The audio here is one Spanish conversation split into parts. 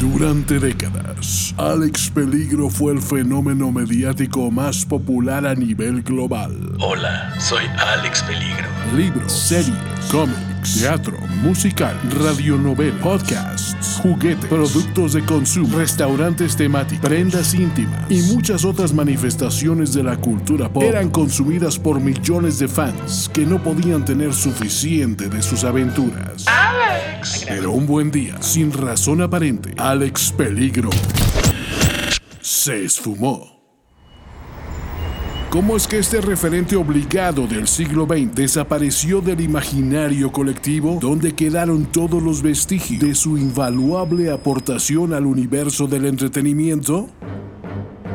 Durante décadas, Alex Peligro fue el fenómeno mediático más popular a nivel global. Hola, soy Alex Peligro. Libros, series, cómics, teatro, musical, radionovela, podcasts, juguetes, productos de consumo, restaurantes temáticos, prendas íntimas y muchas otras manifestaciones de la cultura pop eran consumidas por millones de fans que no podían tener suficiente de sus aventuras. Pero un buen día, sin razón aparente, Alex Peligro se esfumó. ¿Cómo es que este referente obligado del siglo XX desapareció del imaginario colectivo donde quedaron todos los vestigios de su invaluable aportación al universo del entretenimiento?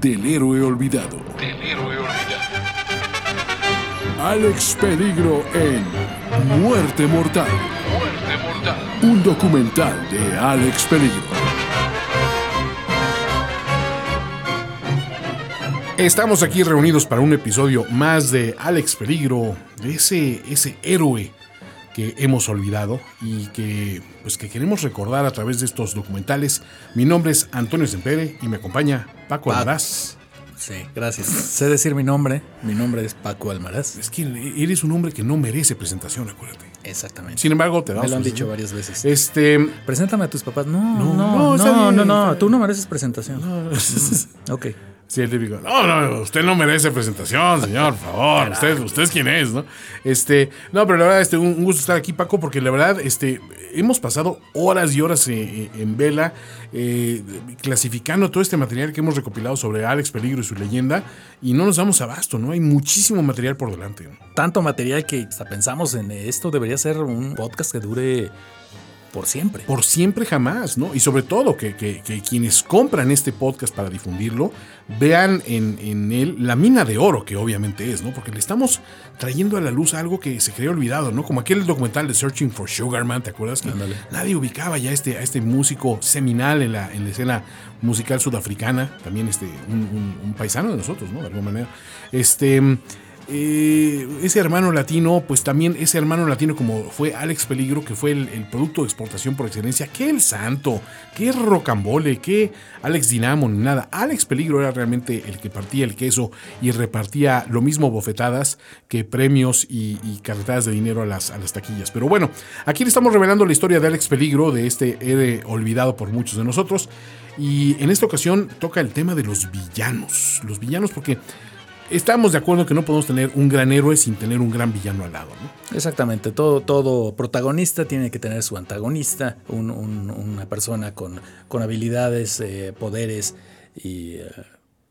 del héroe olvidado. Del héroe olvidado. Alex Peligro en Muerte Mortal, Muerte mortal. un documental de Alex Peligro. Estamos aquí reunidos para un episodio más de Alex Peligro, de ese, ese héroe que hemos olvidado y que, pues, que queremos recordar a través de estos documentales. Mi nombre es Antonio Sempere y me acompaña Paco. Almaraz. Sí, gracias. Sé decir mi nombre. Mi nombre es Paco Almaraz. Es que eres un hombre que no merece presentación, acuérdate. Exactamente. Sin embargo, te Me damos lo han dicho varias veces. Este, Preséntame a tus papás. No, No, no, no, no, no, no. Tú no mereces presentación. ok. Sí, el típico. No, no, usted no merece presentación, señor, por favor. Usted, usted es quien es, ¿no? Este, no, pero la verdad, este, un, gusto estar aquí, Paco, porque la verdad, este, hemos pasado horas y horas eh, eh, en vela eh, clasificando todo este material que hemos recopilado sobre Alex Peligro y su leyenda, y no nos damos abasto, ¿no? Hay muchísimo material por delante. ¿no? Tanto material que hasta pensamos en esto debería ser un podcast que dure por siempre. Por siempre jamás, ¿no? Y sobre todo que, que- que quienes compran este podcast para difundirlo vean en, en él la mina de oro que obviamente es, ¿no? Porque le estamos trayendo a la luz algo que se creía olvidado, ¿no? Como aquel documental de Searching for Sugarman, ¿te acuerdas? Que nadie ubicaba ya a este, a este músico seminal en la, en la escena musical sudafricana, también este, un, un- un paisano de nosotros, ¿no? De alguna manera. Este. Eh, ese hermano latino, pues también ese hermano latino como fue Alex Peligro, que fue el, producto de exportación por excelencia, que el santo, que rocambole, que Alex Dinamo, ni nada. Alex Peligro era realmente el que partía el queso y repartía lo mismo bofetadas que premios y, carretadas de dinero a las, a las taquillas. Pero bueno, aquí le estamos revelando la historia de Alex Peligro, de este héroe olvidado por muchos de nosotros. Y en esta ocasión toca el tema de los villanos. Los villanos porque estamos de acuerdo que no podemos tener un gran héroe sin tener un gran villano al lado. ¿no? Exactamente, todo, todo protagonista tiene que tener su antagonista, un- un- una persona con, con habilidades, eh, poderes y, eh,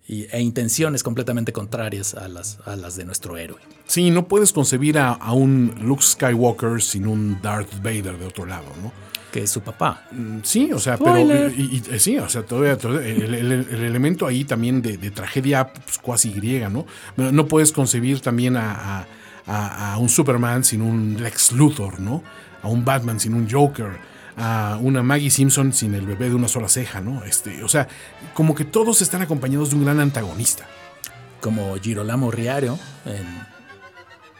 y- e intenciones completamente contrarias a las, a las de nuestro héroe. Sí, no puedes concebir a, a un Luke Skywalker sin un Darth Vader de otro lado, ¿no? Que es su papá. Mm, Sí, o sea, Spoiler. pero y- y- eh, sí, o sea, todavía, todavía el, el- el elemento ahí también de, de tragedia pues, cuasi griega, ¿no? No, puedes concebir también a, a- a- a un Superman sin un Lex Luthor, ¿no? A un Batman sin un Joker, a una Maggie Simpson sin el bebé de una sola ceja, ¿no? Este, o sea, como que todos están acompañados de un gran antagonista. como Girolamo Riario en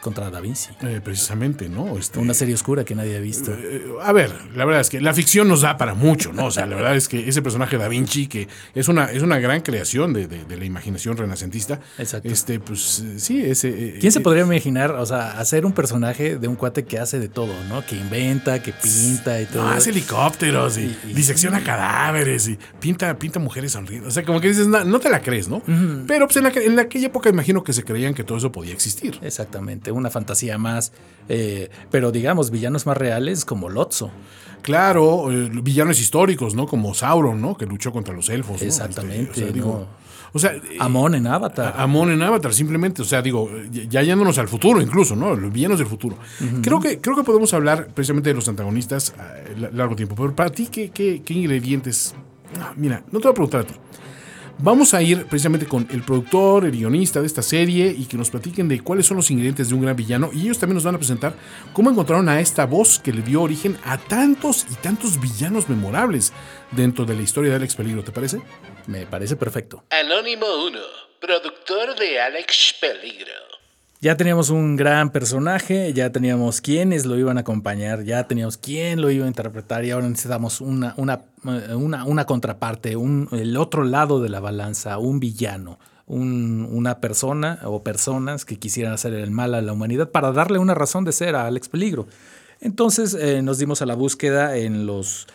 contra Da Vinci. eh, precisamente, ¿no? Este, Una serie oscura que nadie ha visto. Eh, A ver, la verdad es que la ficción nos da para mucho, ¿no? O sea, la verdad es que ese personaje Da Vinci, que es una, es una gran creación de, de- de la imaginación renacentista. Exacto. Este, pues sí, ese. eh, ¿Quién se eh, podría imaginar, o sea, hacer un personaje de un cuate que hace de todo, ¿no? Que inventa, que pinta y todo. No, hace helicópteros y, Y- y- disecciona cadáveres y pinta, pinta mujeres sonriendo. O sea, como que dices, no, no te la crees, ¿no? Pero pues en, la, en aquella época imagino que se creían que todo eso podía existir. Exactamente, una fantasía más. eh, pero digamos, villanos más reales como Lotso. Claro, eh, villanos históricos, ¿no? Como Sauron, ¿no? Que luchó contra los elfos. ¿no? Exactamente, Este, o sea, digo, ¿no? o sea, eh, Amon en Avatar. Amon en Avatar, simplemente, o sea, digo, ya yéndonos al futuro incluso, ¿no? Los villanos del futuro. creo, que, creo que podemos hablar precisamente de los antagonistas a largo tiempo, pero para ti, ¿qué, qué, qué ingredientes Ah, Mira, no te voy a preguntar a ti. Vamos a ir precisamente con el productor, el guionista de esta serie y que nos platiquen de cuáles son los ingredientes de un gran villano y ellos también nos van a presentar cómo encontraron a esta voz que le dio origen a tantos y tantos villanos memorables dentro de la historia de Alex Peligro, ¿te parece? Me parece perfecto. Anónimo 1, productor de Alex Peligro. Ya teníamos un gran personaje, ya teníamos quienes lo iban a acompañar, ya teníamos quién lo iba a interpretar y ahora necesitamos una, una, eh, una, una contraparte, un, el otro lado de la balanza, un villano, un- una persona o personas que quisieran hacer el mal a la humanidad para darle una razón de ser a Alex Peligro. Entonces eh, nos dimos a la búsqueda en los,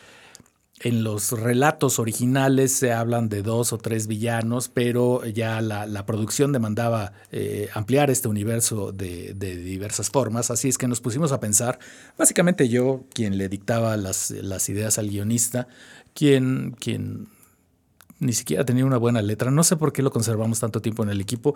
en los relatos originales se hablan de dos o tres villanos, pero ya la, la producción demandaba eh, ampliar este universo de, de diversas formas, así es que nos pusimos a pensar, básicamente yo, quien le dictaba las, las ideas al guionista, quien, quien ni siquiera tenía una buena letra, no sé por qué lo conservamos tanto tiempo en el equipo,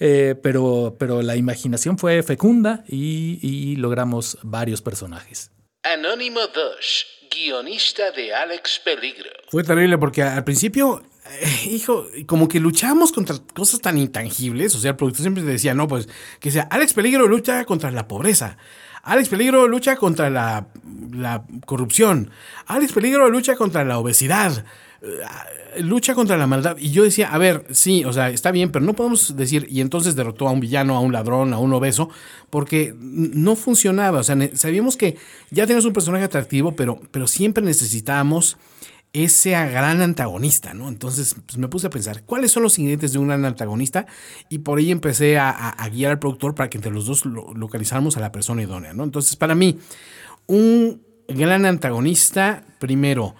eh, pero, pero la imaginación fue fecunda y, y logramos varios personajes. Anónimo 2, guionista de Alex Peligro. Fue terrible porque al principio, eh, hijo, como que luchamos contra cosas tan intangibles. O sea, el productor siempre decía, no, pues que sea Alex Peligro lucha contra la pobreza. Alex Peligro lucha contra la, la corrupción. Alex Peligro lucha contra la obesidad. Eh, Lucha contra la maldad. Y yo decía, a ver, sí, o sea, está bien, pero no podemos decir, y entonces derrotó a un villano, a un ladrón, a un obeso, porque no funcionaba. O sea, sabíamos que ya teníamos un personaje atractivo, pero, pero siempre necesitábamos ese gran antagonista, ¿no? Entonces pues, me puse a pensar, ¿cuáles son los ingredientes de un gran antagonista? Y por ahí empecé a guiar al productor para que entre los dos lo- localizáramos a la persona idónea, ¿no? Entonces, para mí, un gran antagonista, primero,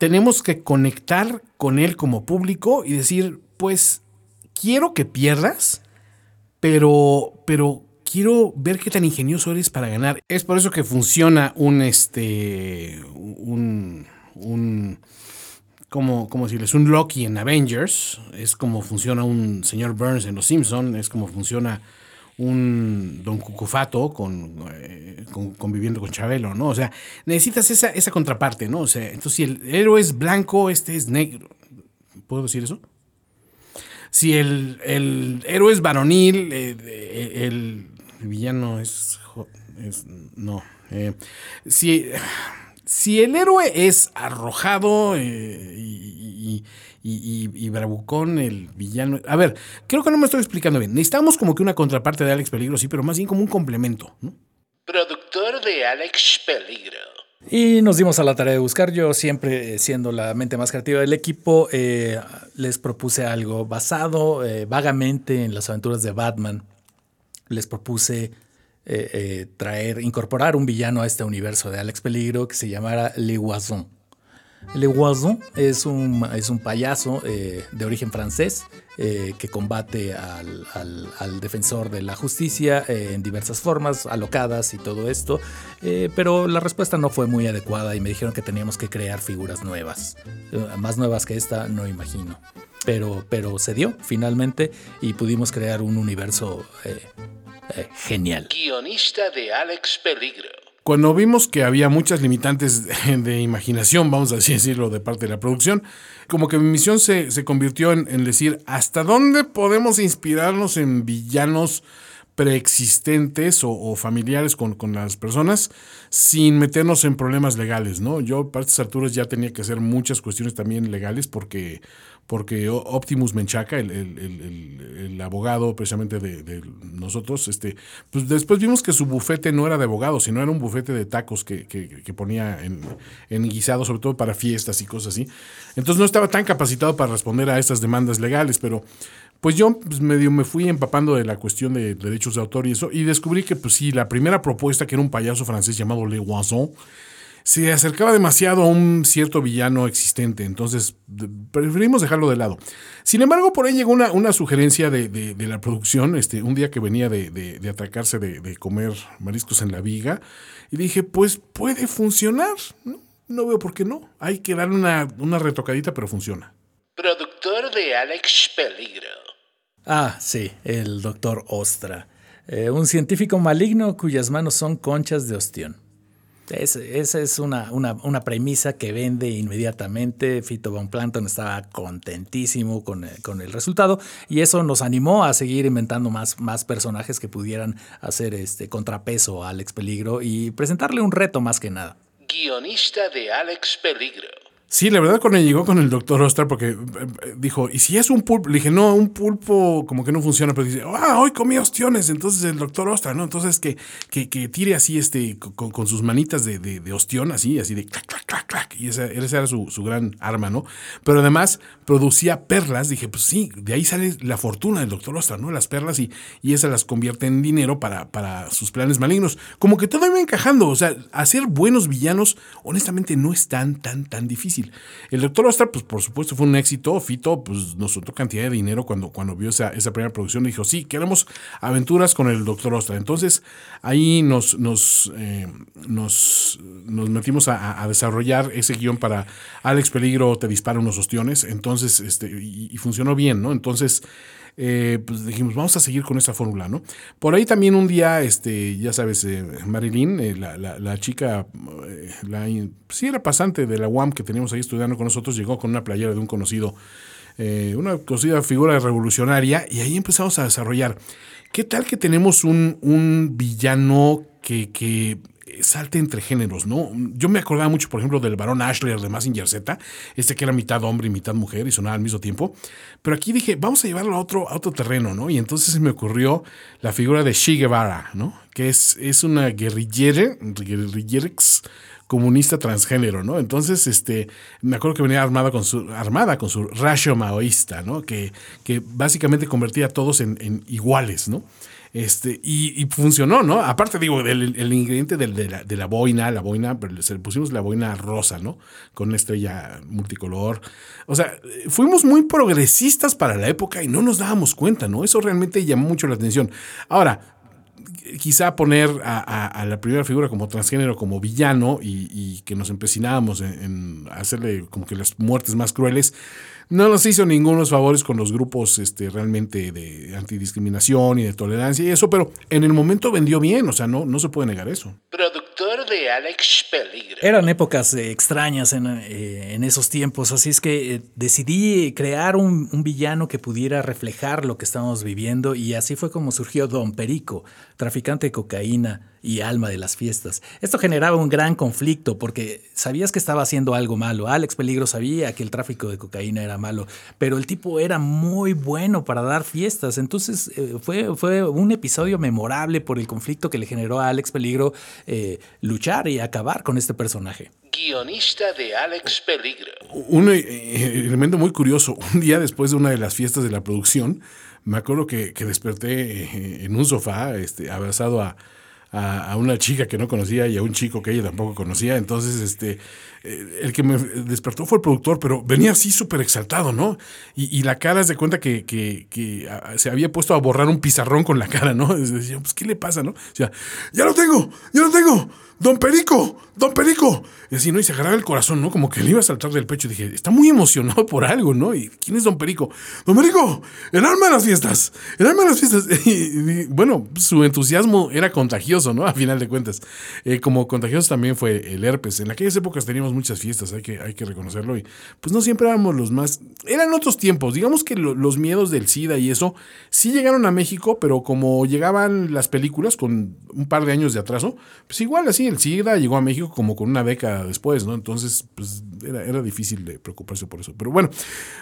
tenemos que conectar con él como público y decir, pues, quiero que pierdas, pero, pero quiero ver qué tan ingenioso eres para ganar. Es por eso que funciona un, este, un, un, como, como decirles, un Loki en Avengers, es como funciona un señor Burns en Los Simpson, es como funciona un Don Cucufato con, eh, con- conviviendo con Chabelo, ¿no? O sea, necesitas esa, esa contraparte, ¿no? O sea, entonces si el héroe es blanco, este es negro. ¿Puedo decir eso? Si el, el héroe es varonil, eh, eh, el, villano es, es- no. Si, si el héroe es arrojado y- y- y- y bravucón, el villano. A ver, creo que no me estoy explicando bien. Necesitamos como que una contraparte de Alex Peligro, sí, pero más bien como un complemento. ¿no? Productor de Alex Peligro. Y nos dimos a la tarea de buscar. Yo siempre, eh, siendo la mente más creativa del equipo, eh, les propuse algo basado eh, vagamente en las aventuras de Batman. Les propuse eh, eh, traer, incorporar un villano a este universo de Alex Peligro que se llamara Le Guasson. Le Guasson es un, es un payaso eh, de origen francés eh, que combate al, al- defensor de la justicia eh, en diversas formas, alocadas y todo esto, pero la respuesta no fue muy adecuada y me dijeron que teníamos que crear figuras nuevas. Más nuevas que esta, no imagino. Pero, pero se dio finalmente y pudimos crear un universo genial. Guionista de Alex Peligro. Cuando vimos que había muchas limitantes de, imaginación, vamos a decirlo, de parte de la producción, como que mi misión se, se convirtió en, decir, ¿hasta dónde podemos inspirarnos en villanos preexistentes o, o familiares con, con las personas sin meternos en problemas legales, ¿no? Yo para estas alturas ya tenía que hacer muchas cuestiones también legales porque, porque Optimus Menchaca, el, abogado precisamente de, nosotros, este, pues después vimos que su bufete no era de abogado, sino era un bufete de tacos que, ponía en, en guisado, sobre todo para fiestas y cosas así. Entonces no estaba tan capacitado para responder a estas demandas legales, pero pues yo pues, medio me fui empapando de la cuestión de derechos de autor y eso, y descubrí que pues sí, la primera propuesta, que era un payaso francés llamado Le Oiseau, se acercaba demasiado a un cierto villano existente, entonces preferimos dejarlo de lado. Sin embargo, por ahí llegó una, una sugerencia de, de- de la producción, este, un día que venía de, de- de atracarse de, de comer mariscos en la viga, y dije, pues puede funcionar, no, No veo por qué no. Hay que darle una, una retocadita, pero funciona. Productor de Alex Peligro. Ah, sí, el doctor Ostra, eh, un científico maligno cuyas manos son conchas de ostión. Esa es una, una, una, premisa que vende inmediatamente. Fito Von Planton estaba contentísimo con, con, el resultado y eso nos animó a seguir inventando más, más personajes que pudieran hacer este contrapeso a Alex Peligro y presentarle un reto más que nada. Guionista de Alex Peligro. Sí, la verdad cuando llegó con el doctor Ostar, porque eh, eh, dijo, ¿y si es un pulpo? Le dije, no, un pulpo como que no funciona, pero dice, ah, hoy comí ostiones, entonces el doctor Ostar, ¿no? Entonces que, que, que tire así este, con, sus manitas de, de, ostión, así, así de clac, clac, clac, clac, y esa, esa era su, su, gran arma, ¿no? Pero además producía perlas, dije, pues sí, de ahí sale la fortuna del doctor Ostar, ¿no? Las perlas y, y esas las convierte en dinero para, para sus planes malignos. Como que todo iba encajando, o sea, hacer buenos villanos, honestamente, no es tan, tan, tan difícil. El Doctor Ostar, pues por supuesto fue un éxito. Fito, pues nos soltó cantidad de dinero cuando, cuando vio esa, esa primera producción. Dijo, sí, queremos aventuras con el Doctor Ostar. Entonces ahí nos, nos, eh, nos, nos metimos a, desarrollar ese guion para Alex Peligro te dispara unos ostiones. Entonces, este, y funcionó bien, ¿no? Entonces... Eh, pues dijimos, vamos a seguir con esa fórmula, ¿no? Por ahí también un día, este, ya sabes, eh, Marilyn, eh, la, chica, la, sí era pasante de la UAM que teníamos ahí estudiando con nosotros, llegó con una playera de un conocido, una conocida figura revolucionaria, y ahí empezamos a desarrollar. ¿Qué tal que tenemos un, un villano que, que salte entre géneros, ¿no? Yo me acordaba mucho, por ejemplo, del varón Ashler de Massinger Z, este que era mitad hombre y mitad mujer y sonaba al mismo tiempo. Pero aquí dije, vamos a llevarlo a otro, a otro terreno, ¿no? Y entonces se me ocurrió la figura de Che Guevara, ¿no? Que es, es una guerrillera, guerrillerex comunista transgénero, ¿no? Entonces, este, me acuerdo que venía armada con su, armada con su rayo maoísta, ¿no? Que, que básicamente convertía a todos en, en iguales, ¿no? Este, y, funcionó, ¿no? Aparte, digo, el, el ingrediente de, la, de, la, boina, la boina, se le pusimos la boina rosa, ¿no? Con una estrella multicolor. O sea, fuimos muy progresistas para la época y no nos dábamos cuenta, ¿no? Eso realmente llamó mucho la atención. Ahora, quizá poner a, la primera figura como transgénero, como villano, y, que nos empecinábamos en, hacerle como que las muertes más crueles, no nos hizo ningunos favores con los grupos este, realmente de antidiscriminación y de tolerancia y eso, pero en el momento vendió bien, o sea, no, no se puede negar eso. Productor de Alex Peligro. Eran épocas eh, extrañas eh, en, esos tiempos, así es que eh, decidí crear un, villano que pudiera reflejar lo que estábamos viviendo y así fue como surgió Don Perico, traficante de cocaína y alma de las fiestas. Esto generaba un gran conflicto porque sabías que estaba haciendo algo malo. Alex Peligro sabía que el tráfico de cocaína era malo, pero el tipo era muy bueno para dar fiestas. Entonces fue, fue un episodio memorable por el conflicto que le generó a Alex Peligro eh, y acabar con este personaje. Guionista de Alex Peligro. Un eh, elemento muy curioso, un día después de una de las fiestas de la producción, me acuerdo que, que desperté en un sofá, este, abrazado a a, una chica que no conocía y a un chico que ella tampoco conocía. Entonces, este, eh, el que me despertó fue el productor, pero venía así súper exaltado, ¿no? Y, la cara se cuenta que, que, se había puesto a borrar un pizarrón con la cara, ¿no? Decía, pues, ¿qué le pasa, no? O sea, ya lo tengo, ya lo tengo. Don Perico, Don Perico. Y así, ¿no? Y se agarraba el corazón, ¿no? Como que le iba a saltar del pecho. Y dije, está muy emocionado por algo, ¿no? ¿Y quién es Don Perico? Don Perico, el alma de las fiestas, el alma de las fiestas. Y, bueno, su entusiasmo era contagioso, ¿no? A final de cuentas. Eh, como contagioso también fue el herpes. En aquellas épocas teníamos muchas fiestas, hay que, hay que reconocerlo. Y pues no siempre éramos los más... Eran otros tiempos. Digamos que los miedos del SIDA y eso sí llegaron a México, pero como llegaban las películas con un par de años de atraso, pues igual así el SIDA llegó a México como con una década después, ¿no? Entonces, pues era, era difícil de preocuparse por eso. Pero bueno,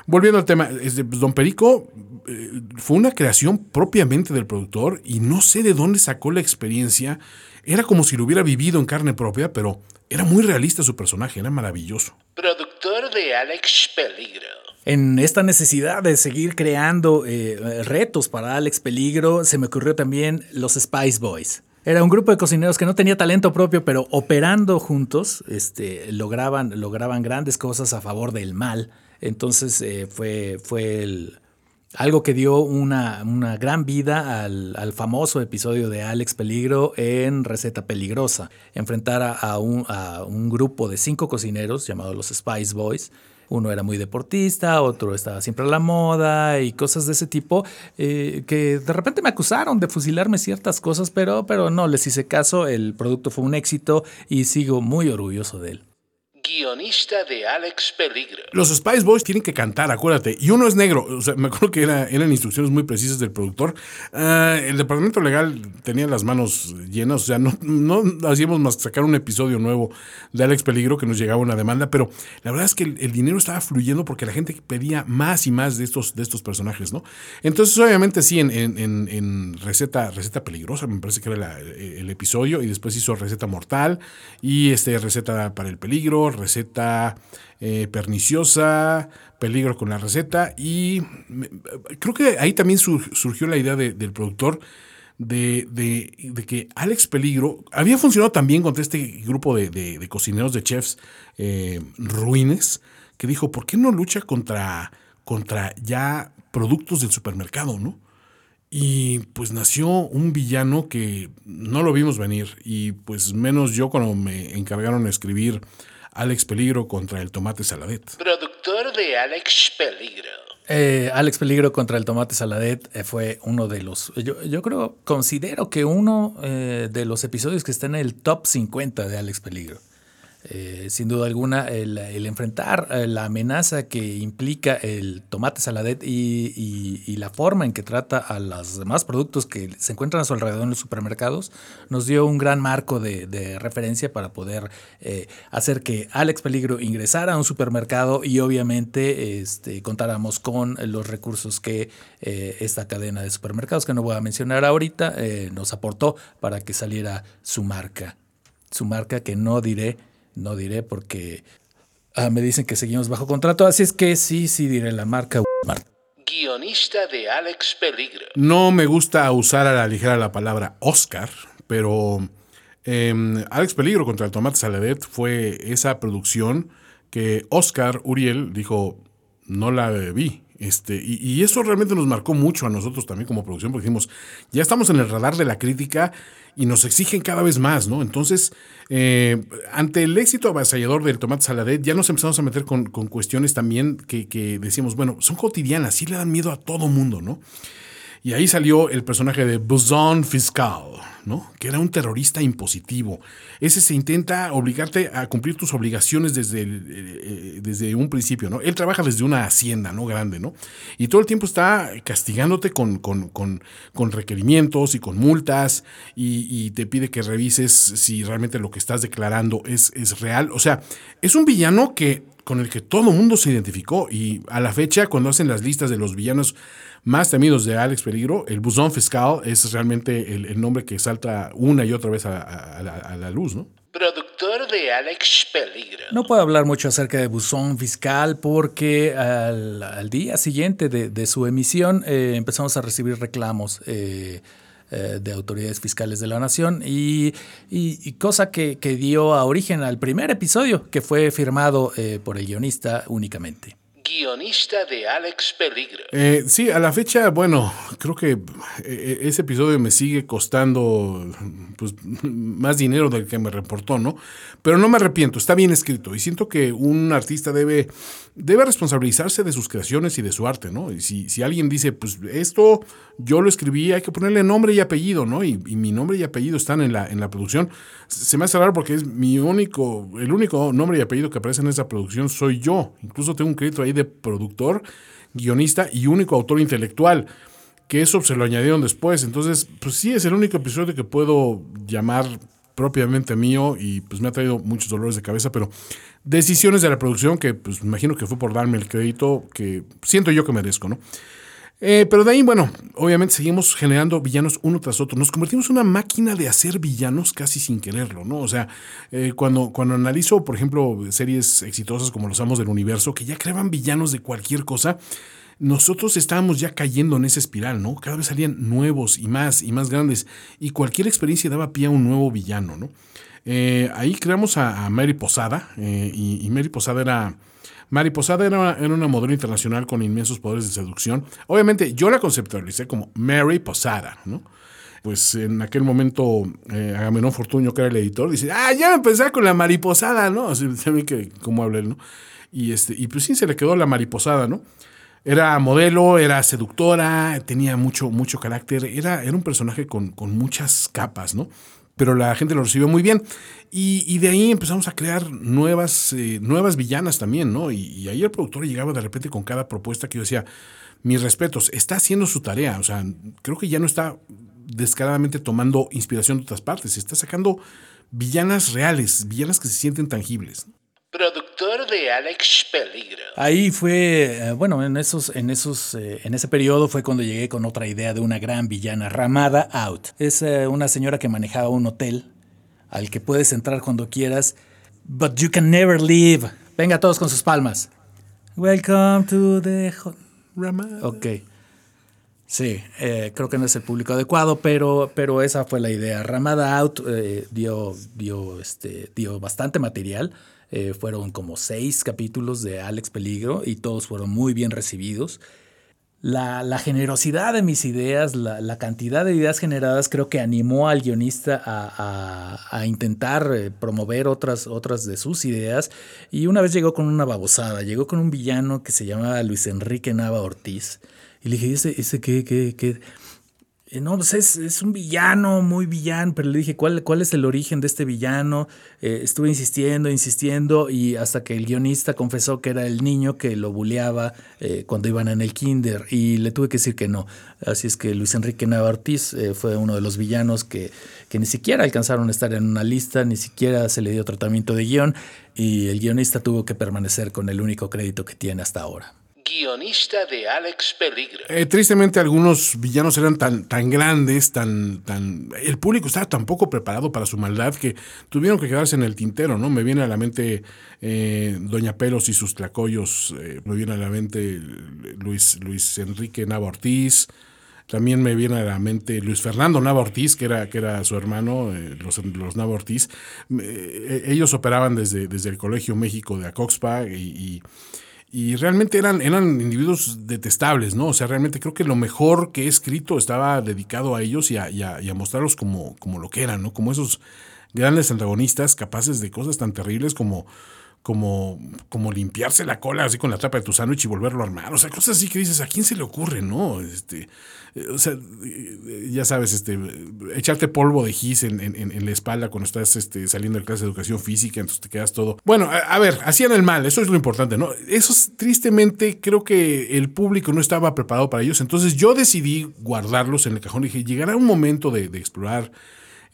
volviendo al tema, este, pues, Don Perico eh, fue una creación propiamente del productor y no sé de dónde sacó la experiencia. Era como si lo hubiera vivido en carne propia, pero era muy realista su personaje, era maravilloso. Productor de Alex Peligro en esta necesidad de seguir creando eh, retos para Alex Peligro, se me ocurrió también los Spice Boys. Era un grupo de cocineros que no tenía talento propio, pero operando juntos este, lograban, lograban grandes cosas a favor del mal. Entonces eh, fue, fue algo que dio una, una gran vida al, famoso episodio de Alex Peligro en Receta Peligrosa. Enfrentar a, un, a un grupo de cinco cocineros llamados los Spice Boys. Uno era muy deportista, otro estaba siempre a la moda y cosas de ese tipo, eh, que de repente me acusaron de fusilarme ciertas cosas, pero, pero no les hice caso, el producto fue un éxito y sigo muy orgulloso de él guionista de Alex Peligro. Los Spice Boys tienen que cantar, acuérdate. Y uno es negro. O sea, me acuerdo que eran instrucciones muy precisas del productor. Ah, el departamento legal tenía las manos llenas. O sea, no, no hacíamos más que sacar un episodio nuevo de Alex Peligro que nos llegaba una demanda. Pero la verdad es que el, dinero estaba fluyendo porque la gente pedía más y más de estos, de estos personajes, ¿no? Entonces, obviamente, sí, en, en, receta, receta peligrosa, me parece que era el episodio. Y después hizo receta mortal y este, receta para el peligro receta eh, perniciosa, peligro con la receta y creo que ahí también surgió la idea del productor de, que Alex Peligro había funcionado también contra este grupo de, cocineros, de chefs eh, ruines, que dijo, ¿por qué no lucha contra, contra ya productos del supermercado, no? Y pues nació un villano que no lo vimos venir y pues menos yo cuando me encargaron de escribir Alex Peligro contra el Tomate Saladet. Productor de Alex Peligro. Eh, Alex Peligro contra el Tomate Saladet eh, fue uno de los, yo, creo, considero que uno eh, de los episodios que está en el top 50 de Alex Peligro. Eh, sin duda alguna, el, enfrentar eh, la amenaza que implica el tomate saladet y, la forma en que trata a los demás productos que se encuentran a su alrededor en los supermercados nos dio un gran marco de, referencia para poder eh, hacer que Alex Peligro ingresara a un supermercado y obviamente este, contáramos con los recursos que esta cadena de supermercados, que no voy a mencionar ahorita, nos aportó para que saliera su marca. Su marca que no diré no diré porque ah, me dicen que seguimos bajo contrato, así es que sí, sí diré la marca Guionista de Alex Peligro. No me gusta usar a la ligera la palabra Oscar, pero em, Alex Peligro contra el Tomate Saladet fue esa producción que Oscar Uriel dijo, no la vi. Este, y, y, eso realmente nos marcó mucho a nosotros también como producción, porque dijimos, ya estamos en el radar de la crítica y nos exigen cada vez más, ¿no? Entonces, eh, ante el éxito avasallador del tomate saladet, ya nos empezamos a meter con, cuestiones también que, que, decíamos, bueno, son cotidianas, sí le dan miedo a todo mundo, ¿no? Y ahí salió el personaje de Buzón Fiscal, ¿no? Que era un terrorista impositivo. Ese se intenta obligarte a cumplir tus obligaciones desde, eh, eh, desde un principio, ¿no? Él trabaja desde una hacienda, ¿no? Grande, ¿no? Y todo el tiempo está castigándote con, con, requerimientos y con multas y, te pide que revises si realmente lo que estás declarando es, es real. O sea, es un villano que con el que todo mundo se identificó y a la fecha cuando hacen las listas de los villanos más temidos de Alex Peligro, el buzón fiscal es realmente el, nombre que salta una y otra vez a, la, luz, ¿no? Productor de Alex Peligro. No puedo hablar mucho acerca de Buzón Fiscal porque al, día siguiente de, su emisión eh, empezamos a recibir reclamos eh, eh, de autoridades fiscales de la nación y, cosa que, dio a origen al primer episodio que fue firmado por el guionista únicamente guionista de Alex Peligro. Eh, sí, a la fecha, bueno, creo que eh, ese episodio me sigue costando pues, más dinero del que me reportó, ¿no? Pero no me arrepiento, está bien escrito y siento que un artista debe, debe responsabilizarse de sus creaciones y de su arte, ¿no? Y si, si alguien dice, pues esto yo lo escribí, hay que ponerle nombre y apellido, ¿no? Y, mi nombre y apellido están en la, en la producción. Se me hace raro porque es mi único, el único nombre y apellido que aparece en esa producción soy yo. Incluso tengo un crédito ahí de productor, guionista y único autor intelectual, que eso se lo añadieron después. Entonces, pues sí, es el único episodio que puedo llamar propiamente mío y pues me ha traído muchos dolores de cabeza, pero decisiones de la producción que pues imagino que fue por darme el crédito que siento yo que merezco, ¿no? Eh, pero de ahí, bueno, obviamente seguimos generando villanos uno tras otro. Nos convertimos en una máquina de hacer villanos casi sin quererlo, ¿no? O sea, eh, cuando, cuando analizo, por ejemplo, series exitosas como Los Amos del Universo, que ya creaban villanos de cualquier cosa, nosotros estábamos ya cayendo en esa espiral, ¿no? Cada vez salían nuevos y más y más grandes, y cualquier experiencia daba pie a un nuevo villano, ¿no? Eh, ahí creamos a, Mary Posada, y, y Mary Posada era Mari Posada era, una modelo internacional con inmensos poderes de seducción. Obviamente yo la conceptualicé como Mary Posada, ¿no? pues en aquel momento eh, Agamenón Fortuño, que era el editor, dice, ah, ya empezar con la mariposada, ¿no? Así, que, cómo habla él, ¿no? Y, este, y pues sí, se le quedó la mariposada, ¿no? Era modelo, era seductora, tenía mucho, mucho carácter, era, era un personaje con, con muchas capas, ¿no? Pero la gente lo recibió muy bien. Y, de ahí empezamos a crear nuevas, eh, nuevas villanas también, ¿no? Y, y, ahí el productor llegaba de repente con cada propuesta que yo decía, mis respetos, está haciendo su tarea. O sea, creo que ya no está descaradamente tomando inspiración de otras partes, está sacando villanas reales, villanas que se sienten tangibles. De Alex Peligro. Ahí fue, eh, bueno, en esos, en esos, eh, en ese periodo fue cuando llegué con otra idea de una gran villana, Ramada Out. Es eh, una señora que manejaba un hotel al que puedes entrar cuando quieras, but you can never leave. Venga todos con sus palmas. Welcome to the Ramada. Ok. Sí, eh, creo que no es el público adecuado, pero, pero esa fue la idea. Ramada Out eh, dio, dio, este, dio bastante material. Eh, fueron como seis capítulos de Alex Peligro y todos fueron muy bien recibidos. La, la generosidad de mis ideas, la, la, cantidad de ideas generadas, creo que animó al guionista a, a, a intentar promover otras, otras de sus ideas. Y una vez llegó con una babosada, llegó con un villano que se llamaba Luis Enrique Nava Ortiz. Y le dije, ¿ese, ese qué, qué, qué? No, pues es, es, un villano, muy villano, pero le dije, ¿cuál, cuál es el origen de este villano? Eh, estuve insistiendo, insistiendo, y hasta que el guionista confesó que era el niño que lo buleaba eh, cuando iban en el kinder, y le tuve que decir que no. Así es que Luis Enrique Nava Ortiz eh, fue uno de los villanos que, que ni siquiera alcanzaron a estar en una lista, ni siquiera se le dio tratamiento de guion, y el guionista tuvo que permanecer con el único crédito que tiene hasta ahora guionista de Alex Peligro. Eh, tristemente algunos villanos eran tan, tan grandes, tan, tan... El público estaba tan poco preparado para su maldad que tuvieron que quedarse en el tintero, ¿no? Me viene a la mente eh, Doña Pelos y sus tlacoyos, eh, me viene a la mente Luis, Luis Enrique Nava Ortiz, también me viene a la mente Luis Fernando Nava Ortiz, que era, que era su hermano, los, los, Nava Ortiz. Ellos operaban desde, desde el Colegio México de Acoxpa y y realmente eran, eran individuos detestables, ¿no? O sea, realmente creo que lo mejor que he escrito estaba dedicado a ellos y a, y a, y a mostrarlos como, como lo que eran, ¿no? Como esos grandes antagonistas capaces de cosas tan terribles como como, como limpiarse la cola así con la tapa de tu sándwich y volverlo a armar. O sea, cosas así que dices, ¿a quién se le ocurre, no? Este, o sea, ya sabes, este, echarte polvo de gis en, en, la espalda cuando estás este, saliendo de clase de educación física, entonces te quedas todo. Bueno, a, ver, hacían el mal, eso es lo importante, ¿no? Eso tristemente creo que el público no estaba preparado para ellos, entonces yo decidí guardarlos en el cajón y dije, llegará un momento de, de explorar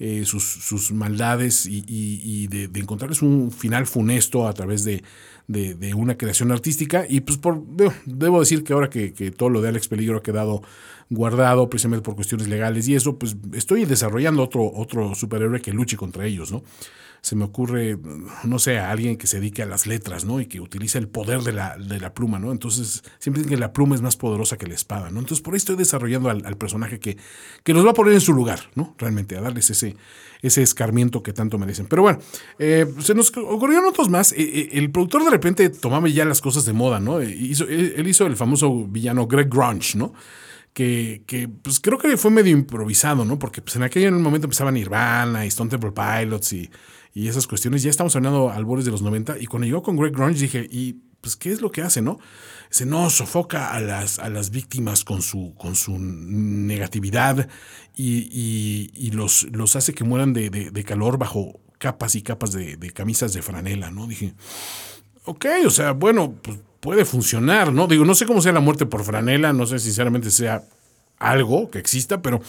eh, sus, sus, maldades y, de, encontrarles un final funesto a través de, de, de una creación artística. Y pues por, debo decir que ahora que, que, todo lo de Alex Peligro ha quedado guardado precisamente por cuestiones legales y eso, pues estoy desarrollando otro, otro superhéroe que luche contra ellos, ¿no? Se me ocurre, no sé, a alguien que se dedique a las letras, ¿no? Y que utilice el poder de la, de la pluma, ¿no? Entonces, siempre dicen que la pluma es más poderosa que la espada, ¿no? Entonces, por ahí estoy desarrollando al, personaje que, que los va a poner en su lugar, ¿no? Realmente, a darles ese, ese escarmiento que tanto merecen. Pero bueno, eh, se nos ocurrieron otros más. Eh, eh, el productor de repente tomaba ya las cosas de moda, ¿no? Hizo, él hizo el famoso villano Greg Grunge, ¿no? que, que, pues creo que fue medio improvisado, ¿no? Porque pues en aquel momento empezaban Nirvana y Stone Temple Pilots y, y esas cuestiones. Ya estamos hablando albores de los 90 y cuando llegó con Greg Grunge dije, ¿y pues qué es lo que hace, no? Dice, no, sofoca a las, a las víctimas con su, con su negatividad y, y, los, los hace que mueran de, de, calor bajo capas y capas de, camisas de franela, ¿no? Dije, ok, o sea, bueno, pues puede funcionar, ¿no? Digo, no sé cómo sea la muerte por franela, no sé sinceramente sea algo que exista, pero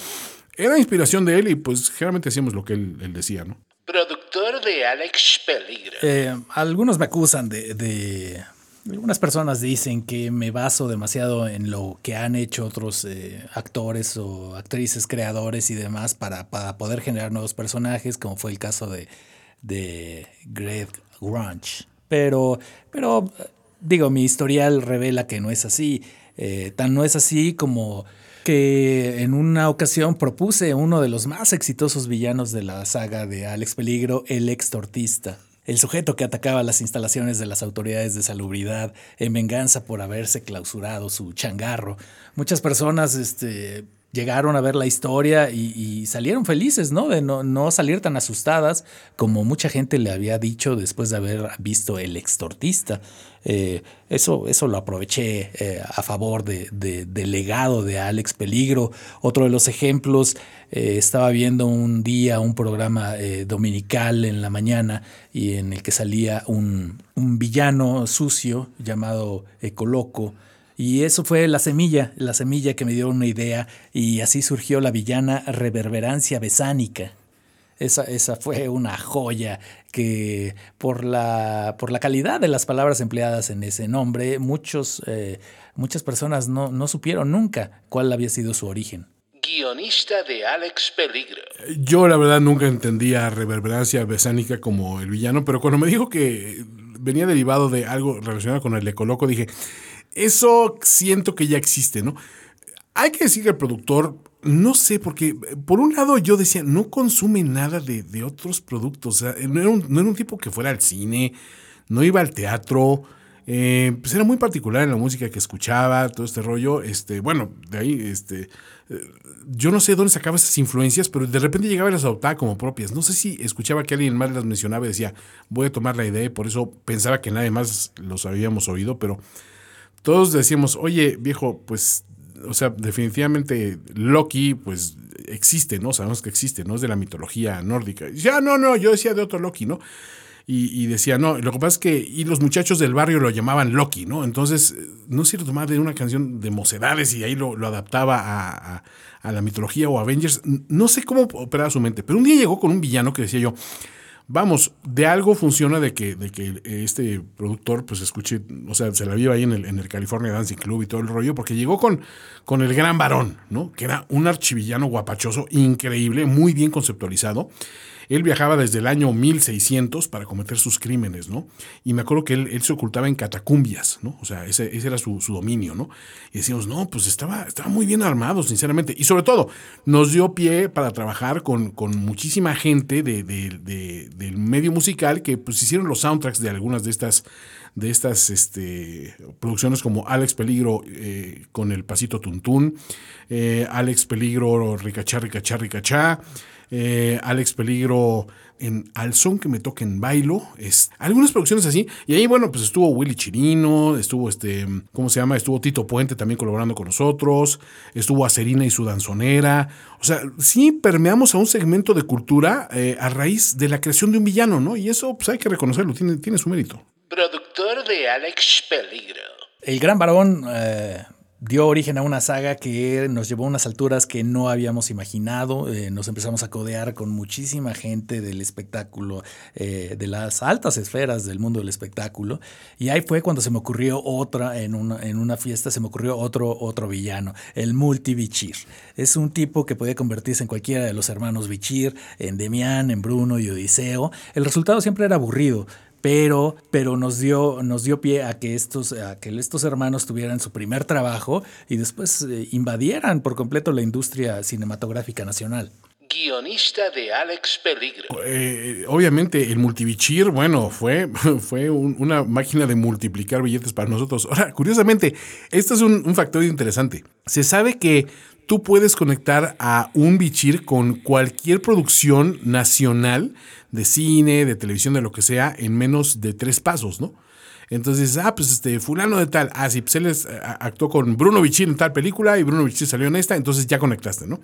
era inspiración de él y pues generalmente hacíamos lo que él decía, ¿no? De Alex Peligro. Eh, algunos me acusan de, de, Algunas personas dicen que me baso demasiado en lo que han hecho otros eh, actores o actrices, creadores y demás para, para, poder generar nuevos personajes, como fue el caso de, de Greg Grunge. Pero, pero, digo, mi historial revela que no es así. Eh, tan no es así como que en una ocasión propuse uno de los más exitosos villanos de la saga de Alex Peligro, el extortista. El sujeto que atacaba las instalaciones de las autoridades de salubridad en venganza por haberse clausurado su changarro. Muchas personas este, llegaron a ver la historia y, salieron felices, ¿no? De no, salir tan asustadas como mucha gente le había dicho después de haber visto El Extortista. Eh, eso, eso lo aproveché eh, a favor de, del legado de Alex Peligro. Otro de los ejemplos, eh, estaba viendo un día un programa dominical en la mañana y en el que salía un, un villano sucio llamado Ecoloco y eso fue la semilla, la semilla que me dio una idea y así surgió la villana reverberancia besánica. Esa, esa, fue una joya que por la, por la calidad de las palabras empleadas en ese nombre, muchos, eh, muchas personas no, no supieron nunca cuál había sido su origen. Guionista de Alex Peligro. Yo la verdad nunca entendía reverberancia besánica como el villano, pero cuando me dijo que venía derivado de algo relacionado con el ecoloco, dije, eso siento que ya existe, ¿no? Hay que decir que el productor, no sé, porque por un lado yo decía, no consume nada de, otros productos. O sea, no era, un, tipo que fuera al cine, no iba al teatro. Eh, pues era muy particular en la música que escuchaba, todo este rollo. Este, bueno, de ahí, este, eh, yo no sé dónde sacaba esas influencias, pero de repente llegaba y las adoptaba como propias. No sé si escuchaba que alguien más las mencionaba y decía, voy a tomar la idea y por eso pensaba que nadie más los habíamos oído, pero todos decíamos, oye, viejo, pues, o sea, definitivamente Loki, pues, existe, ¿no? Sabemos que existe, ¿no? Es de la mitología nórdica. Y decía, ah, no, no, yo decía de otro Loki, ¿no? Y, decía, no, lo que pasa es que, y los muchachos del barrio lo llamaban Loki, ¿no? Entonces, no lo tomaba de una canción de mocedades y ahí lo, adaptaba a, a, la mitología o Avengers. No sé cómo operaba su mente, pero un día llegó con un villano que decía yo, vamos, de algo funciona de que, de que este productor pues escuche, o sea, se la viva ahí en el, en el California Dancing Club y todo el rollo, porque llegó con, con el gran varón, ¿no? Que era un archivillano guapachoso, increíble, muy bien conceptualizado. Él viajaba desde el año 1600 para cometer sus crímenes, ¿no? Y me acuerdo que él, se ocultaba en catacumbias, ¿no? O sea, ese, era su, dominio, ¿no? Y decíamos, no, pues estaba, estaba muy bien armado, sinceramente. Y sobre todo, nos dio pie para trabajar con, con muchísima gente de, del medio musical que pues hicieron los soundtracks de algunas de estas de estas este, producciones como Alex Peligro eh, con el pasito tuntún, eh, Alex Peligro ricachá, ricachá, ricachá, eh, Alex Peligro en Al son que me toquen bailo, es, algunas producciones así, y ahí bueno, pues estuvo Willy Chirino, estuvo este, ¿cómo se llama? Estuvo Tito Puente también colaborando con nosotros, estuvo Acerina y su danzonera, o sea, sí permeamos a un segmento de cultura eh, a raíz de la creación de un villano, ¿no? Y eso pues hay que reconocerlo, tiene, tiene su mérito. Productor de Alex Peligro. El gran varón eh, dio origen a una saga que nos llevó a unas alturas que no habíamos imaginado. Eh, nos empezamos a codear con muchísima gente del espectáculo, eh, de las altas esferas del mundo del espectáculo. Y ahí fue cuando se me ocurrió otra, en una, en una fiesta se me ocurrió otro, otro villano, el multibichir. Es un tipo que podía convertirse en cualquiera de los hermanos Bichir, en Demián, en Bruno y Odiseo. El resultado siempre era aburrido, pero, pero nos, dio, nos dio pie a que, estos, a que estos hermanos tuvieran su primer trabajo y después eh, invadieran por completo la industria cinematográfica nacional. Guionista de Alex Peligro. Eh, obviamente el multibichir, bueno, fue, fue una máquina de multiplicar billetes para nosotros. Ahora, curiosamente, esto es un, un factor interesante. Se sabe que tú puedes conectar a un bichir con cualquier producción nacional de cine, de televisión, de lo que sea, en menos de tres pasos, ¿no? Entonces, ah, pues este, fulano de tal, ah, sí, pues él eh, actuó con Bruno Bichir en tal película y Bruno Bichir salió en esta, entonces ya conectaste, ¿no?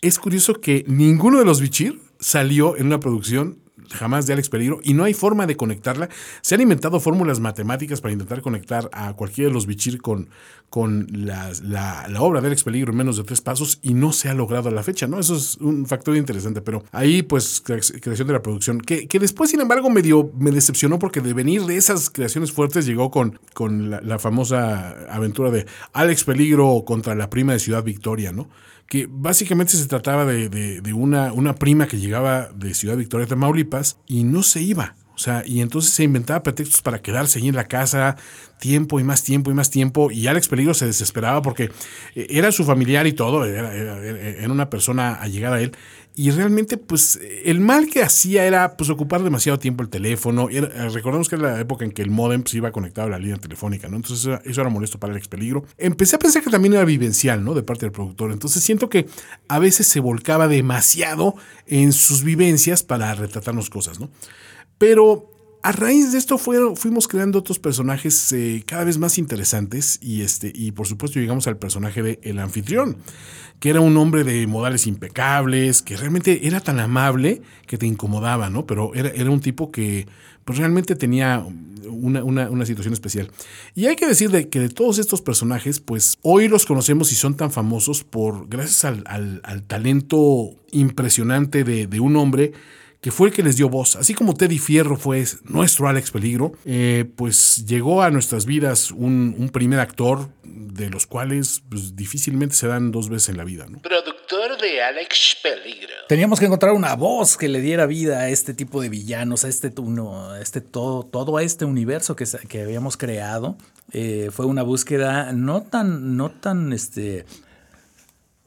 Es curioso que ninguno de los Bichir salió en una producción jamás de Alex Peligro y no hay forma de conectarla. Se han inventado fórmulas matemáticas para intentar conectar a cualquiera de los bichir con, con la, obra de Alex Peligro en menos de tres pasos y no se ha logrado a la fecha, ¿no? Eso es un factor interesante, pero ahí pues creación de la producción, que, después sin embargo me, me decepcionó porque de venir de esas creaciones fuertes llegó con, con la, la famosa aventura de Alex Peligro contra la prima de Ciudad Victoria, ¿no? Que básicamente se trataba de, una, una, prima que llegaba de Ciudad Victoria, de Tamaulipas, y no se iba. O sea, y entonces se inventaba pretextos para quedarse ahí en la casa tiempo y más tiempo y más tiempo. Y Alex Peligro se desesperaba porque eh, era su familiar y todo, era, era una persona allegada a él. Y realmente pues el mal que hacía era pues ocupar demasiado tiempo el teléfono. recordemos que era la época en que el modem se iba conectado a la línea telefónica, ¿no? Entonces eso era molesto para el expeligro. Empecé a pensar que también era vivencial, ¿no? De parte del productor. Entonces siento que a veces se volcaba demasiado en sus vivencias para retratarnos cosas, ¿no? Pero a raíz de esto fuimos creando otros personajes eh, cada vez más interesantes y, este, y por supuesto llegamos al personaje de El Anfitrión, que era un hombre de modales impecables, que realmente era tan amable que te incomodaba, ¿no? Pero era, un tipo que pues, realmente tenía una, situación especial. Y hay que decir de, que de todos estos personajes, pues hoy los conocemos y son tan famosos por, gracias al, talento impresionante de un hombre, que fue el que les dio voz. Así como Teddy Fierro fue nuestro Alex Peligro, eh, pues llegó a nuestras vidas un, primer actor de los cuales pues, difícilmente se dan dos veces en la vida. Productor de Alex Peligro. Teníamos que encontrar una voz que le diera vida a este tipo de villanos, a este, uno, este todo, todo a este universo que, que habíamos creado. Eh, fue una búsqueda no tan, no tan, este,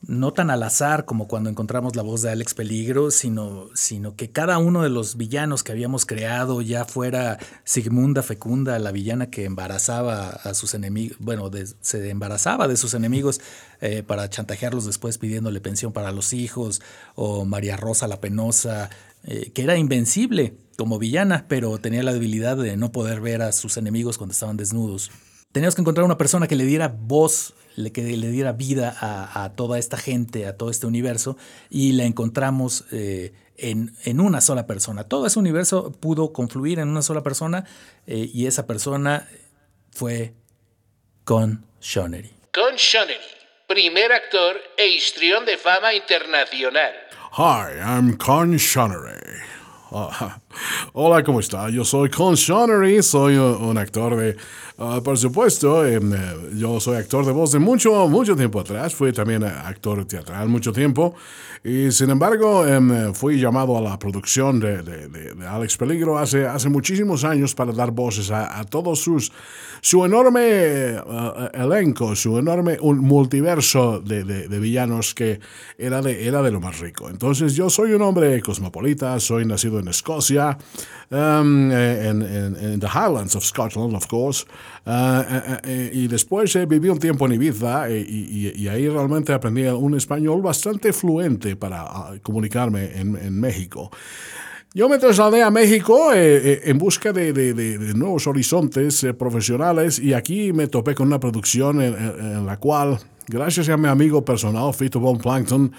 no tan al azar como cuando encontramos la voz de Alex Peligro, sino, sino que cada uno de los villanos que habíamos creado, ya fuera Sigmunda Fecunda, la villana que embarazaba a sus enemigos, bueno, se embarazaba de sus enemigos eh, para chantajearlos después pidiéndole pensión para los hijos, o María Rosa la Penosa, eh, que era invencible como villana, pero tenía la debilidad de no poder ver a sus enemigos cuando estaban desnudos. Teníamos que encontrar una persona que le diera voz que le diera vida a, toda esta gente, a todo este universo, y la encontramos eh, en, una sola persona. Todo ese universo pudo confluir en una sola persona, eh, y esa persona fue Con Shonery. Con Shonery, primer actor e histrión de fama internacional. Hi, I'm Con Shonery. Ah, hola, ¿cómo está? Yo soy Con Shonery, soy un actor de Ah, por supuesto, em, eh, yo soy actor de voz de mucho, mucho tiempo atrás. Fui también actor teatral mucho tiempo. Y sin embargo, em, fui llamado a la producción de, de, Alex Peligro hace, hace muchísimos años para dar voces a, a todos sus, su enorme eh, elenco, su enorme un multiverso de, villanos que era de, era de lo más rico. Entonces, yo soy un hombre cosmopolita, soy nacido en Escocia, em, eh, en, en, en the Highlands of Scotland, of course. Ah, eh, eh, y después eh, viví un tiempo en Ibiza y, ahí realmente aprendí un español bastante fluente para ah, comunicarme en, México. Yo me trasladé a México en busca de, nuevos horizontes profesionales y aquí me topé con una producción en, la cual, gracias a mi amigo personal, Fito Von Plankton,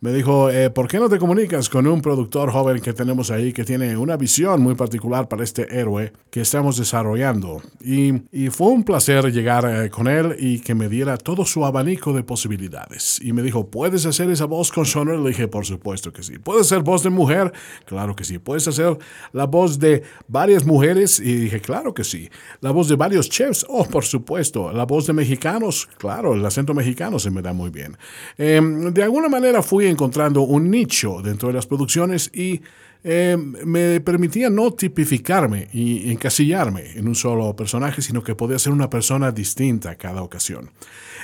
me dijo, eh, ¿por qué no te comunicas con un productor joven que tenemos ahí que tiene una visión muy particular para este héroe que estamos desarrollando? Y, y fue un placer llegar eh, con él y que me diera todo su abanico de posibilidades. Y me dijo, ¿puedes hacer esa voz con Soner? Le dije, por supuesto que sí. ¿Puedes hacer voz de mujer? Claro que sí. ¿Puedes hacer la voz de varias mujeres? Y dije, claro que sí. ¿La voz de varios chefs? Oh, por supuesto. ¿La voz de mexicanos? Claro, el acento mexicano se me da muy bien. Em, de alguna manera fui encontrando un nicho dentro de las producciones y eh, me permitía no tipificarme y encasillarme en un solo personaje, sino que podía ser una persona distinta cada ocasión.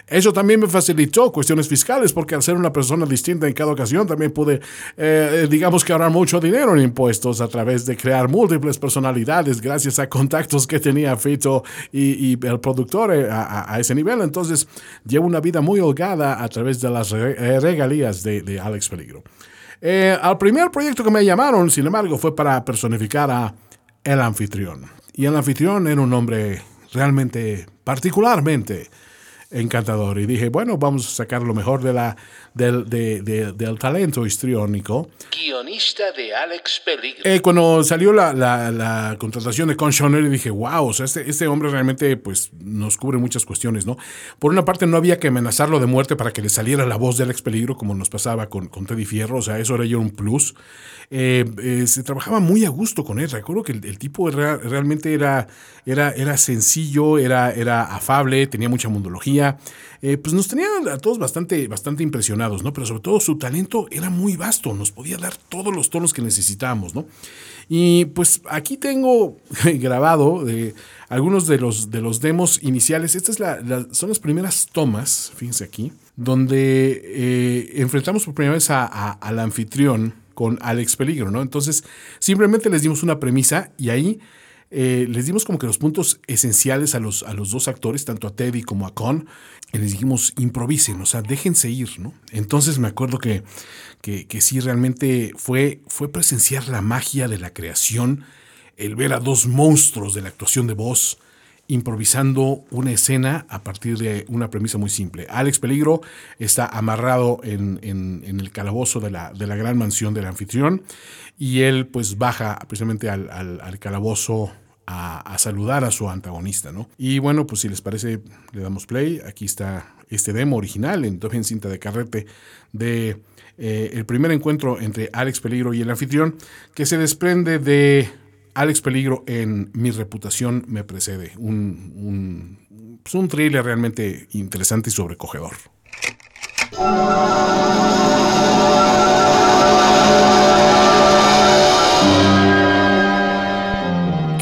Eso también me facilitó cuestiones fiscales, porque al ser una persona distinta en cada ocasión, también pude, eh, digamos que ahorrar mucho dinero en impuestos a través de crear múltiples personalidades gracias a contactos que tenía Fito y, el productor eh, a, ese nivel. Entonces, llevo una vida muy holgada a través de las regalías de, Alex Peligro. Eh, al primer proyecto que me llamaron, sin embargo, fue para personificar a el anfitrión. Y el anfitrión era un hombre realmente, particularmente encantador. Y dije, bueno, vamos a sacar lo mejor de la, del, del talento histriónico. Guionista de Alex Peligro. Eh, cuando salió la, la, contratación de Con Schoner, dije, wow, o sea, este, este hombre realmente pues, nos cubre muchas cuestiones, ¿no? Por una parte, no había que amenazarlo de muerte para que le saliera la voz de Alex Peligro, como nos pasaba con, con Teddy Fierro, o sea, eso era yo un plus. Eh, eh, se trabajaba muy a gusto con él. Recuerdo que el, tipo realmente era, era, era sencillo, era, era afable, tenía mucha mundología eh, pues nos tenía a todos bastante, bastante impresionados, ¿no? Pero sobre todo su talento era muy vasto, nos podía dar todos los tonos que necesitábamos, ¿no? Y pues aquí tengo grabado eh, algunos de los, de los demos iniciales. Estas son las primeras tomas, fíjense aquí, donde eh, enfrentamos por primera vez al anfitrión con Alex Peligro, ¿no? Entonces, simplemente les dimos una premisa y ahí eh, les dimos como que los puntos esenciales a los, a los dos actores, tanto a Teddy como a Con, y les dijimos, improvisen, o sea, déjense ir, ¿no? Entonces me acuerdo que, que, que sí, realmente fue, fue presenciar la magia de la creación, el ver a dos monstruos de la actuación de voz, improvisando una escena a partir de una premisa muy simple. Alex Peligro está amarrado en, el calabozo de la, de la, gran mansión del anfitrión y él pues baja precisamente al, al calabozo a, saludar a su antagonista, ¿no? Y bueno, pues si les parece, le damos play. Aquí está este demo original en, en cinta de carrete de eh, el primer encuentro entre Alex Peligro y el anfitrión, que se desprende de Alex Peligro en Mi reputación me precede. Un, un, pues thriller realmente interesante y sobrecogedor.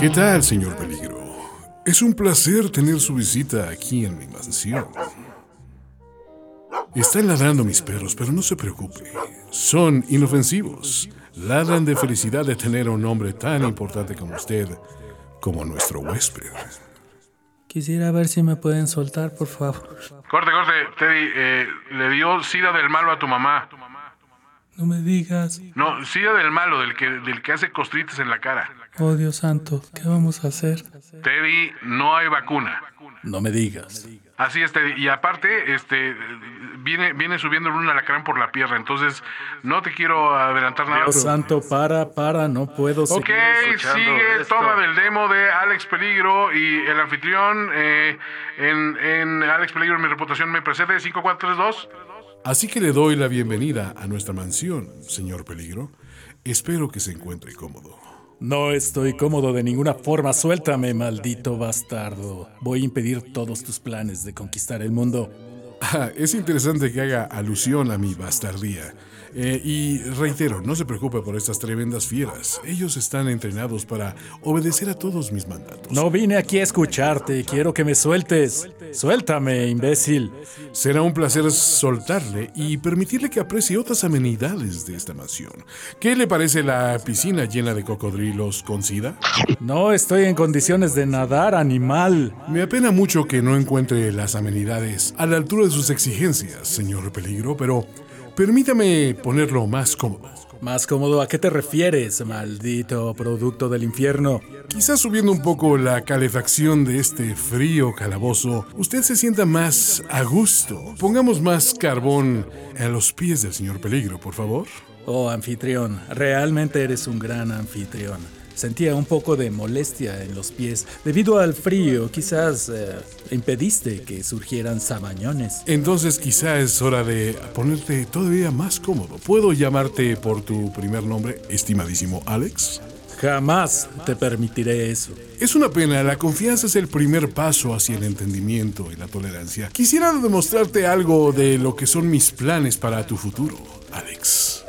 ¿Qué tal, señor Peligro? Es un placer tener su visita aquí en mi mansión. Están ladrando mis perros, pero no se preocupe. Son inofensivos. Ladran de felicidad de tener a un hombre tan importante como usted, como nuestro huésped. Quisiera ver si me pueden soltar, por favor. Corte, corte, Teddy. Eh, le dio sida del malo a tu mamá. No me digas. No, sida del malo, del que, del que hace costritas en la cara. Oh, Dios santo, ¿qué vamos a hacer? Teddy, no hay vacuna. No me digas. Así es, Teddy. Y aparte, este, viene, viene subiendo un alacrán por la pierna, entonces no te quiero adelantar nada. Dios santo, para, para, no puedo seguir Ok, sigue, toma del demo de Alex Peligro y el anfitrión eh, en, en Alex Peligro, mi reputación me precede, 5432. Así que le doy la bienvenida a nuestra mansión, señor Peligro. Espero que se encuentre cómodo. No estoy cómodo de ninguna forma. Suéltame, maldito bastardo. Voy a impedir todos tus planes de conquistar el mundo. Ah, es interesante que haga alusión a mi bastardía. Eh, y reitero, no se preocupe por estas tremendas fieras. Ellos están entrenados para obedecer a todos mis mandatos. No vine aquí a escucharte. Quiero que me sueltes. Suéltame, imbécil. Será un placer soltarle y permitirle que aprecie otras amenidades de esta mansión. ¿Qué le parece la piscina llena de cocodrilos con sida? No estoy en condiciones de nadar, animal. Me apena mucho que no encuentre las amenidades a la altura de sus exigencias, señor Peligro, pero Permítame ponerlo más cómodo. ¿Más cómodo a qué te refieres, maldito producto del infierno? Quizás subiendo un poco la calefacción de este frío calabozo, usted se sienta más a gusto. Pongamos más carbón a los pies del señor Peligro, por favor. Oh, anfitrión, realmente eres un gran anfitrión. Sentía un poco de molestia en los pies debido al frío. Quizás eh, impediste que surgieran sabañones. Entonces quizás es hora de ponerte todavía más cómodo. ¿Puedo llamarte por tu primer nombre, estimadísimo Alex? Jamás te permitiré eso. Es una pena, la confianza es el primer paso hacia el entendimiento y la tolerancia. Quisiera demostrarte algo de lo que son mis planes para tu futuro, Alex.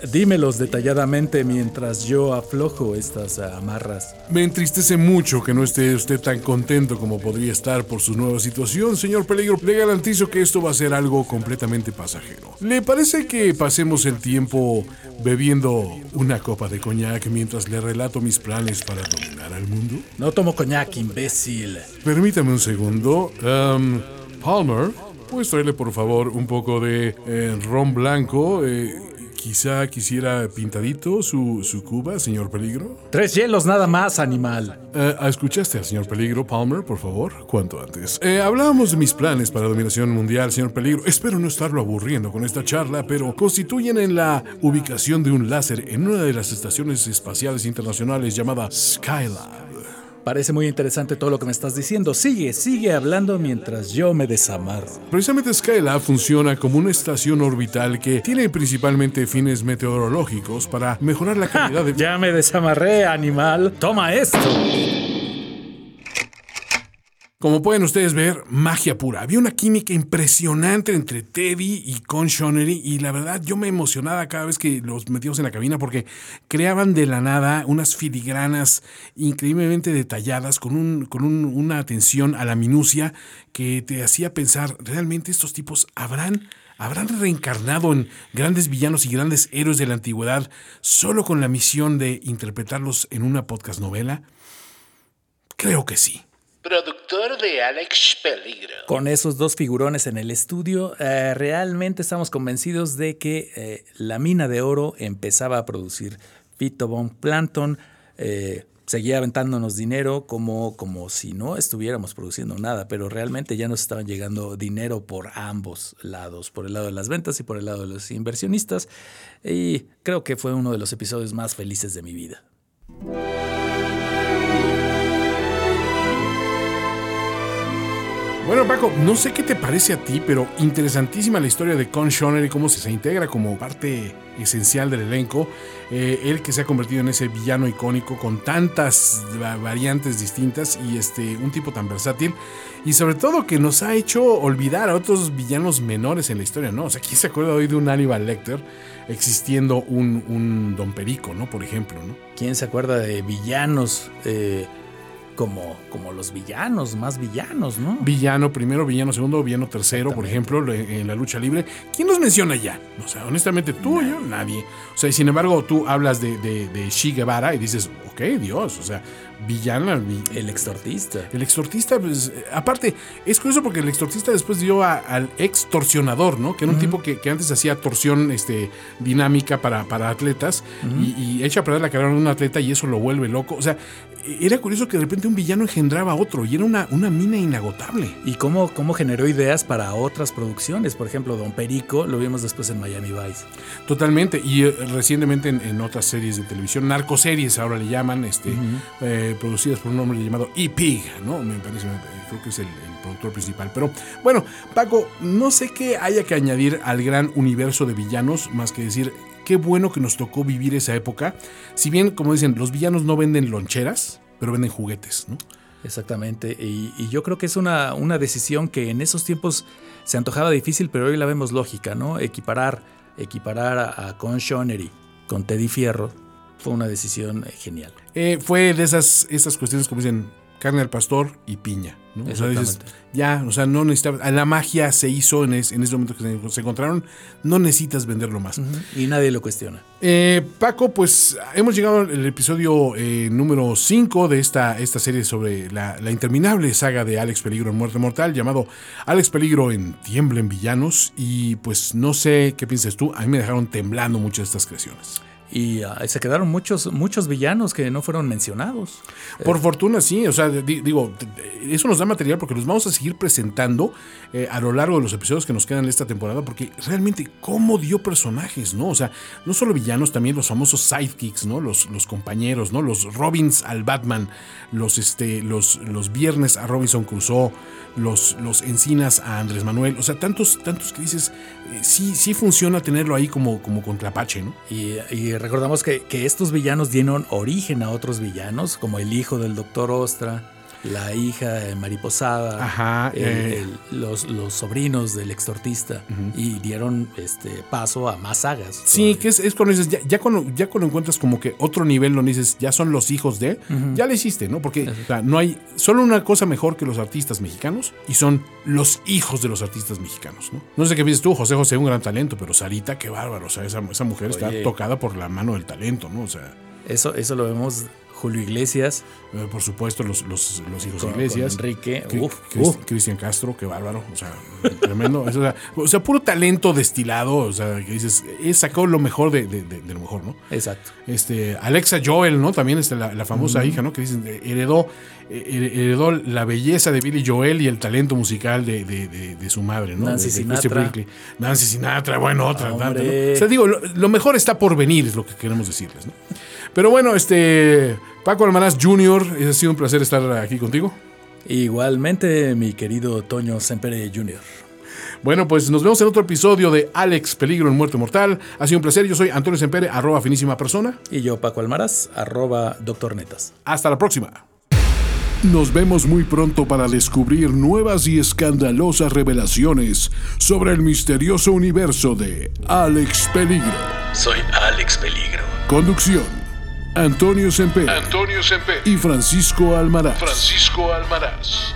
Dímelos detalladamente mientras yo aflojo estas amarras. Me entristece mucho que no esté usted tan contento como podría estar por su nueva situación, señor Peligro. Le garantizo que esto va a ser algo completamente pasajero. ¿Le parece que pasemos el tiempo bebiendo una copa de coñac mientras le relato mis planes para dominar al mundo? No tomo coñac, imbécil. Permítame un segundo. Um, Palmer, ¿puedes traerle por favor un poco de eh, ron blanco? Eh, Quizá quisiera pintadito su, su cuba, señor Peligro. Tres hielos nada más, animal. Eh, ¿Escuchaste al señor Peligro, Palmer, por favor? Cuanto antes. Eh, hablábamos de mis planes para dominación mundial, señor Peligro. Espero no estarlo aburriendo con esta charla, pero constituyen en la ubicación de un láser en una de las estaciones espaciales internacionales llamada Skylab. Parece muy interesante todo lo que me estás diciendo. Sigue, sigue hablando mientras yo me desamarro. Precisamente Skylab funciona como una estación orbital que tiene principalmente fines meteorológicos para mejorar la calidad de... Ya me desamarré, animal. Toma esto. Como pueden ustedes ver, magia pura. Había una química impresionante entre Teddy y Con Shonery y la verdad yo me emocionaba cada vez que los metíamos en la cabina porque creaban de la nada unas filigranas increíblemente detalladas con, un, con una atención a la minucia que te hacía pensar, ¿realmente estos tipos habrán ¿Habrán reencarnado en grandes villanos y grandes héroes de la antigüedad solo con la misión de interpretarlos en una podcast novela? Creo que sí. Productor de Alex Peligro. Con esos dos figurones en el estudio, eh, realmente estamos convencidos de que eh, la mina de oro empezaba a producir fitoplancton, eh, seguía aventándonos dinero como, como si no estuviéramos produciendo nada, pero realmente ya nos estaban llegando dinero por ambos lados, por el lado de las ventas y por el lado de los inversionistas. Y creo que fue uno de los episodios más felices de mi vida. Bueno, Paco, no sé qué te parece a ti, pero interesantísima la historia de Con Shoner y cómo se, integra como parte esencial del elenco. Eh, él que se ha convertido en ese villano icónico con tantas variantes distintas y este, un tipo tan versátil. Y sobre todo que nos ha hecho olvidar a otros villanos menores en la historia, ¿no? O sea, ¿quién se acuerda hoy de un Hannibal Lecter existiendo un, un Don Perico, ¿no? Por ejemplo, ¿no? ¿Quién se acuerda de villanos? Eh, como, como los villanos, más villanos, ¿no? Villano primero, villano segundo, villano tercero, por ejemplo, en la lucha libre. ¿Quién los menciona ya? O sea, honestamente, tú o yo, nadie. O sea, y sin embargo, tú hablas de, de, de Shi Guevara y dices, ok, Dios, o sea, villana. el extortista. El extortista, pues, aparte, es curioso porque el extortista después dio al extorsionador, ¿no? Que era un tipo que, que, antes hacía torsión este, dinámica para, para atletas y, y, echa a perder la carrera de un atleta y eso lo vuelve loco. O sea, era curioso que de repente un villano engendraba a otro y era una, una mina inagotable. ¿Y cómo, cómo generó ideas para otras producciones? Por ejemplo, Don Perico lo vimos después en Miami Vice. Totalmente, y eh, recientemente en, en, otras series de televisión, narcoseries ahora le llaman, este, uh -huh. eh, producidas por un hombre llamado E-Pig, ¿no? Me parece, creo que es el, el, productor principal. Pero bueno, Paco, no sé qué haya que añadir al gran universo de villanos, más que decir, qué bueno que nos tocó vivir esa época. Si bien, como dicen, los villanos no venden loncheras, pero venden juguetes, ¿no? Exactamente, y, y yo creo que es una, una, decisión que en esos tiempos se antojaba difícil, pero hoy la vemos lógica, ¿no? Equiparar, equiparar a, a Con Shonery con Teddy Fierro fue una decisión genial. Eh, fue de esas, esas cuestiones, como dicen, carne al pastor y piña. ¿no? O sea, dices, ya, o sea, no necesitaba. La magia se hizo en, es, en ese momento que se, se, encontraron. No necesitas venderlo más. Uh -huh. Y nadie lo cuestiona. Eh, Paco, pues hemos llegado al episodio eh, número 5 de esta, esta serie sobre la, la, interminable saga de Alex Peligro en Muerte Mortal, llamado Alex Peligro en Tiemblen Villanos. Y pues no sé qué piensas tú. A mí me dejaron temblando muchas de estas creaciones y uh, se quedaron muchos muchos villanos que no fueron mencionados. Por eh. fortuna sí, o sea, digo, eso nos da material porque los vamos a seguir presentando eh, a lo largo de los episodios que nos quedan en esta temporada porque realmente cómo dio personajes, ¿no? O sea, no solo villanos, también los famosos sidekicks, ¿no? Los, los compañeros, ¿no? Los Robins al Batman, los, este, los, los viernes a Robinson Crusoe, los, los encinas a Andrés Manuel, o sea, tantos, tantos que dices, sí, sí funciona tenerlo ahí como, como contrapache, ¿no? Y, y recordamos que, que, estos villanos dieron origen a otros villanos, como el hijo del doctor Ostra, la hija de mariposada, Ajá, el, eh. el, los, los, sobrinos del extortista, uh -huh. y dieron este paso a más sagas. Sí, que es, es, cuando dices, ya, ya, cuando, ya cuando encuentras como que otro nivel donde dices, ya son los hijos de, uh -huh. ya le hiciste, ¿no? Porque o sea, no hay solo una cosa mejor que los artistas mexicanos y son los hijos de los artistas mexicanos, ¿no? No sé qué piensas tú, José José, un gran talento, pero Sarita, qué bárbaro, o sea, esa, esa mujer Oye. está tocada por la mano del talento, ¿no? O sea. Eso, eso lo vemos Julio Iglesias. Eh, por supuesto, los, los, los hijos con, Iglesias. Con Enrique. Cristian Castro, qué bárbaro. O sea, tremendo. o, sea, o, sea, puro talento destilado. O sea, que dices, he sacado lo mejor de, de, de, de, lo mejor, ¿no? Exacto. Este, Alexa Joel, ¿no? También este, la, la famosa hija, ¿no? Que dicen, heredó, heredó la belleza de Billy Joel y el talento musical de, de su madre, ¿no? Nancy Sinatra. Nancy Sinatra, bueno, otra. Tanta, ¿no? O sea, digo, lo, lo mejor está por venir, es lo que queremos decirles, ¿no? Pero bueno, este Paco Almaraz Jr., ha sido un placer estar aquí contigo. Igualmente, mi querido Toño Sempere Jr. Bueno, pues nos vemos en otro episodio de Alex Peligro en Muerte Mortal. Ha sido un placer. Yo soy Antonio Sempere, arroba finísima persona. Y yo, Paco Almaraz, arroba doctor Netas. Hasta la próxima. Nos vemos muy pronto para descubrir nuevas y escandalosas revelaciones sobre el misterioso universo de Alex Peligro. Soy Alex Peligro. Conducción. Antonio Semper Antonio Semper. y Francisco Almaraz. Francisco Almaraz.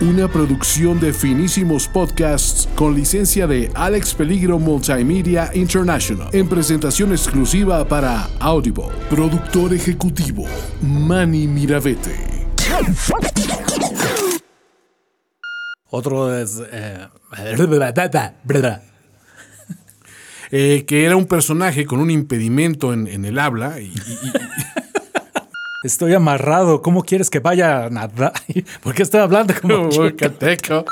Una producción de finísimos podcasts con licencia de Alex Peligro Multimedia International. En presentación exclusiva para Audible. Productor ejecutivo, Manny Miravete. Otro es. eh, Eh, que era un personaje con un impedimento en, en el habla y, y- y- Estoy amarrado. ¿Cómo quieres que vaya a nadar? ¿Por qué estoy hablando como Yucateco.